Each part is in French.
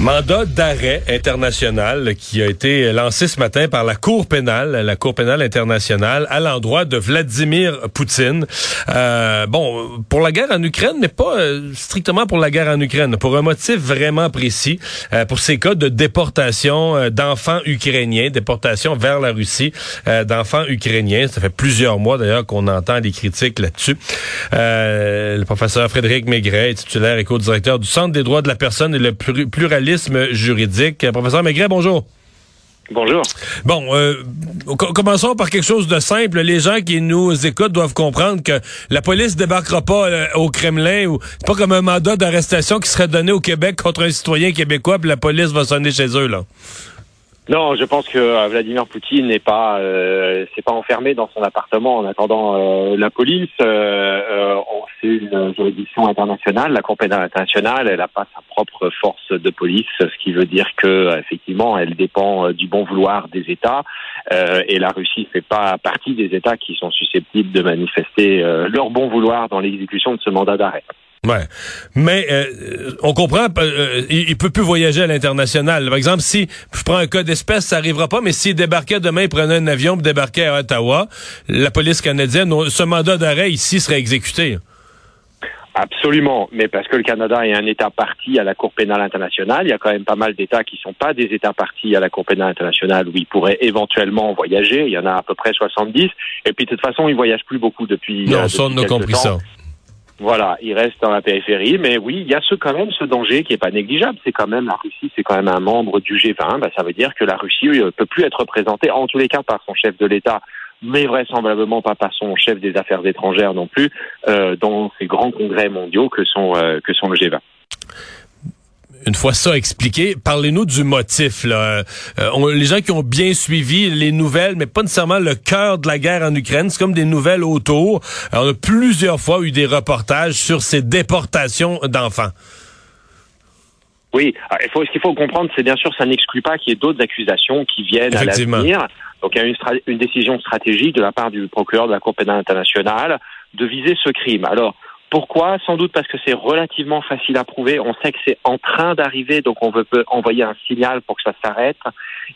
Mandat d'arrêt international qui a été lancé ce matin par la Cour pénale, la Cour pénale internationale, à l'endroit de Vladimir Poutine. Euh, bon, pour la guerre en Ukraine, mais pas euh, strictement pour la guerre en Ukraine, pour un motif vraiment précis, euh, pour ces cas de déportation euh, d'enfants ukrainiens, déportation vers la Russie d'enfants ukrainiens. Ça fait plusieurs mois d'ailleurs qu'on entend des critiques là-dessus. le professeur Frédéric Maigret, titulaire et co-directeur du Centre des droits de la personne et le pluralisme juridique. Professeur Maigret, bonjour. Bonjour. Bon, euh, commençons par quelque chose de simple. Les gens qui nous écoutent doivent comprendre que la police débarquera pas euh, au Kremlin ou c'est pas comme un mandat d'arrestation qui serait donné au Québec contre un citoyen québécois puis la police va sonner chez eux là. Non, je pense que euh, Vladimir Poutine n'est pas euh, c'est pas enfermé dans son appartement en attendant euh, la police. Euh, une juridiction internationale, la Cour pénale internationale. Elle n'a pas sa propre force de police, ce qui veut dire que effectivement, elle dépend du bon vouloir des États. et la Russie fait pas partie des États qui sont susceptibles de manifester leur bon vouloir dans l'exécution de ce mandat d'arrêt. Ouais, mais euh, on comprend, euh, il, peut plus voyager à l'international. Par exemple, si je prends un cas d'espèce, ça arrivera pas. Mais s'il débarquait demain, il prenait un avion, pour débarquait à Ottawa, la police canadienne, ce mandat d'arrêt ici serait exécuté. Absolument, mais parce que le Canada est un État parti à la Cour pénale internationale, il y a quand même pas mal d'États qui sont pas des États partis à la Cour pénale internationale où ils pourraient éventuellement voyager. Il y en a à peu près 70. Et puis de toute façon, ils voyagent plus beaucoup depuis. Non, euh, on a compris ça. Voilà, il reste dans la périphérie, mais oui, il y a ce quand même ce danger qui est pas négligeable. C'est quand même la Russie, c'est quand même un membre du G20. Bah, ça veut dire que la Russie ne euh, peut plus être représentée, en tous les cas, par son chef de l'État, mais vraisemblablement pas par son chef des affaires étrangères non plus, euh, dans ces grands congrès mondiaux que sont euh, que sont le G20 une fois ça expliqué, parlez-nous du motif. Là. Euh, les gens qui ont bien suivi les nouvelles, mais pas nécessairement le cœur de la guerre en Ukraine, c'est comme des nouvelles autour. on a plusieurs fois eu des reportages sur ces déportations d'enfants. Oui, il faut, ce qu'il faut comprendre, c'est bien sûr, ça n'exclut pas qu'il y ait d'autres accusations qui viennent à l'avenir. Donc il y a une, une décision stratégique de la part du procureur de la Cour pénale internationale de viser ce crime. Alors, pourquoi? Sans doute parce que c'est relativement facile à prouver. On sait que c'est en train d'arriver, donc on veut envoyer un signal pour que ça s'arrête.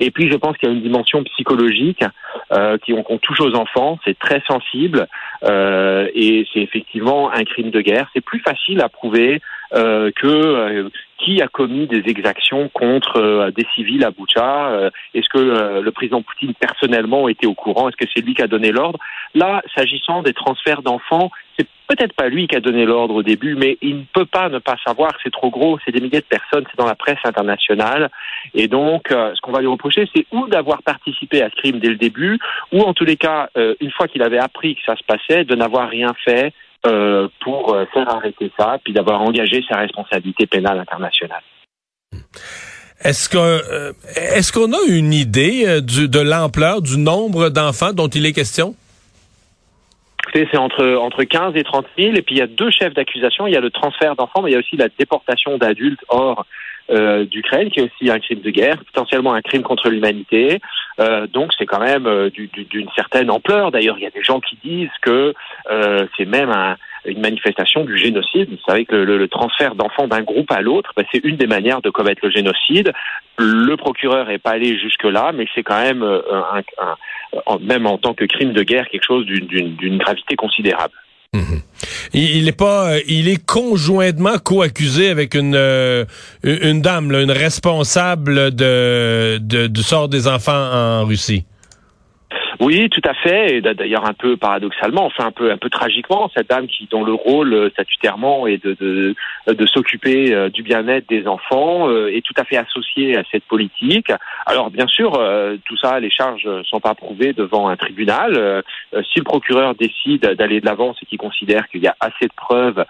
Et puis je pense qu'il y a une dimension psychologique euh, qui on, touche aux enfants. C'est très sensible euh, et c'est effectivement un crime de guerre. C'est plus facile à prouver euh, que euh, qui a commis des exactions contre euh, des civils à Boucha Est-ce que le président Poutine personnellement était au courant? Est-ce que c'est lui qui a donné l'ordre? Là, s'agissant des transferts d'enfants, c'est peut-être pas lui qui a donné l'ordre au début, mais il ne peut pas ne pas savoir. C'est trop gros, c'est des milliers de personnes, c'est dans la presse internationale, et donc ce qu'on va lui reprocher, c'est ou d'avoir participé à ce crime dès le début, ou en tous les cas, une fois qu'il avait appris que ça se passait, de n'avoir rien fait euh, pour euh, faire arrêter ça, puis d'avoir engagé sa responsabilité pénale internationale. Est-ce que euh, est-ce qu'on a une idée du, de l'ampleur du nombre d'enfants dont il est question? C'est entre, entre 15 et 30 000. Et puis, il y a deux chefs d'accusation. Il y a le transfert d'enfants, mais il y a aussi la déportation d'adultes hors euh, d'Ukraine, qui est aussi un crime de guerre, potentiellement un crime contre l'humanité. Euh, donc c'est quand même euh, d'une certaine ampleur. D'ailleurs, il y a des gens qui disent que euh, c'est même un, une manifestation du génocide. Vous savez que le, transfert d'enfants d'un groupe à l'autre, bah, c'est une des manières de commettre le génocide. Le procureur n'est pas allé jusque-là, mais c'est quand même, un, même en tant que crime de guerre, quelque chose d'une gravité considérable. Mhm. Il, est pas, euh, il est conjointement co-accusé avec une euh, une dame, une responsable de, de du sort des enfants en Russie. Oui, tout à fait. Et d'ailleurs, un peu paradoxalement, enfin un peu un peu tragiquement, cette dame qui dont le rôle euh, statutairement est de de, de s'occuper euh, du bien-être des enfants euh, est tout à fait associée à cette politique. Alors bien sûr, tout ça, les charges sont pas prouvées devant un tribunal. Si le procureur décide d'aller de l'avant, c'est qu'il considère qu'il y a assez de preuves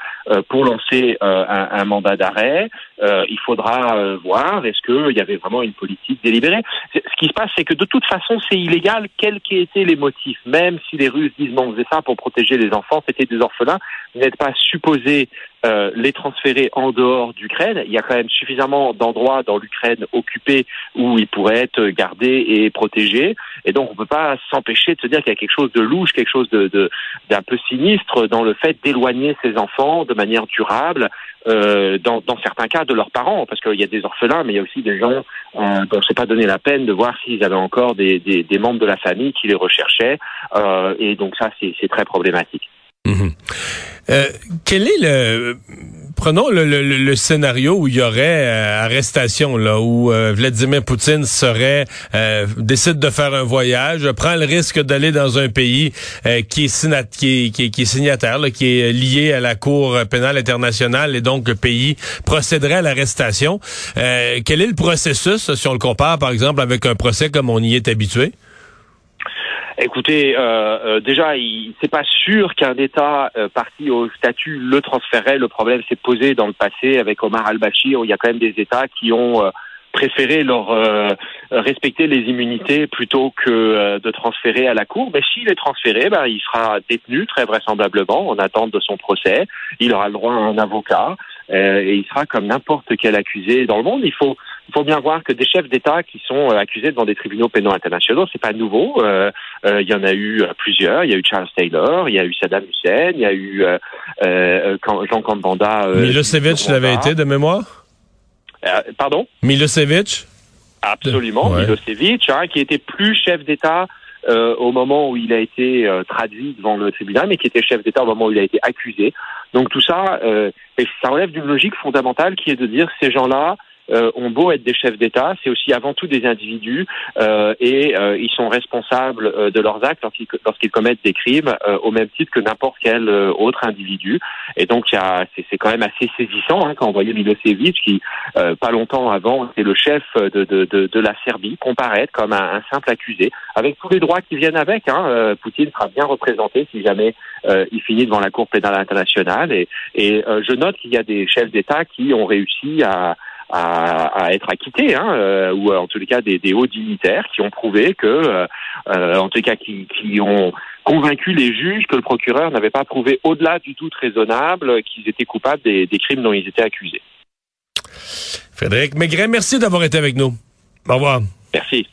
pour lancer un, mandat d'arrêt. il faudra voir est-ce qu'il y avait vraiment une politique délibérée. Ce qui se passe, c'est que de toute façon, c'est illégal, quel été les motifs, même si les Russes disent non, on faisait ça pour protéger les enfants, c'était des orphelins, vous n'êtes pas supposé euh, les transférer en dehors d'Ukraine. Il y a quand même suffisamment d'endroits dans l'Ukraine occupés où ils pourraient être gardés et protégés. Et donc, on ne peut pas s'empêcher de se dire qu'il y a quelque chose de louche, quelque chose d'un peu sinistre dans le fait d'éloigner ces enfants de manière durable, euh, dans, certains cas de leurs parents, parce qu'il y a des orphelins, mais il y a aussi des gens euh, dont c'est pas donné la peine de voir s'ils avaient encore des, membres de la famille qui les recherchaient, euh, et donc ça c'est très problématique. Mhm. Euh, quel est le prenons le, scénario où il y aurait euh, arrestation là où euh, Vladimir Poutine serait décide de faire un voyage, prend le risque d'aller dans un pays qui, est qui, est signataire, qui est lié à la Cour pénale internationale et donc le pays procéderait à l'arrestation. quel est le processus si on le compare par exemple avec un procès comme on y est habitué? Écoutez, euh, euh déjà, c'est pas sûr qu'un État euh, parti au statut le transférerait. Le problème s'est posé dans le passé avec Omar al-Bashir. Il y a quand même des États qui ont euh, préféré leur respecter les immunités plutôt que de transférer à la Cour. Mais s'il est transféré, ben, il sera détenu très vraisemblablement en attente de son procès. Il aura le droit à un avocat et il sera comme n'importe quel accusé dans le monde. Il faut il faut bien voir que des chefs d'État qui sont euh, accusés devant des tribunaux pénaux internationaux, c'est pas nouveau. Euh, euh, il y en a eu plusieurs. Il y a eu Charles Taylor, il y a eu Saddam Hussein, il y a eu Jean Kambanda. Milosevic l'avait été de mémoire? pardon? Milosevic? Absolument, Milosevic, hein, qui était plus chef d'État au moment où il a été traduit devant le tribunal, mais qui était chef d'État au moment où il a été accusé. Donc tout ça, ça relève d'une logique fondamentale qui est de dire ces gens-là euh, ont beau être des chefs d'État, c'est aussi avant tout des individus euh, et euh, ils sont responsables euh, de leurs actes lorsqu'ils, lorsqu'ils commettent des crimes au même titre que n'importe quel autre individu. Et donc c'est quand même assez saisissant hein, quand on voyait Milosevic qui pas longtemps avant était le chef de, de, de, de la Serbie comparaître comme un, un, simple accusé avec tous les droits qui viennent avec. Hein. Poutine sera bien représenté si jamais il finit devant la Cour pénale internationale et, et je note qu'il y a des chefs d'État qui ont réussi à à, être acquittés, hein, euh, ou en tous les cas des, hauts dignitaires qui ont prouvé que, euh, euh, en tout cas, qui, ont convaincu les juges que le procureur n'avait pas prouvé au-delà du doute raisonnable qu'ils étaient coupables des, des, crimes dont ils étaient accusés. Frédéric Maigret, merci d'avoir été avec nous. Au revoir. Merci.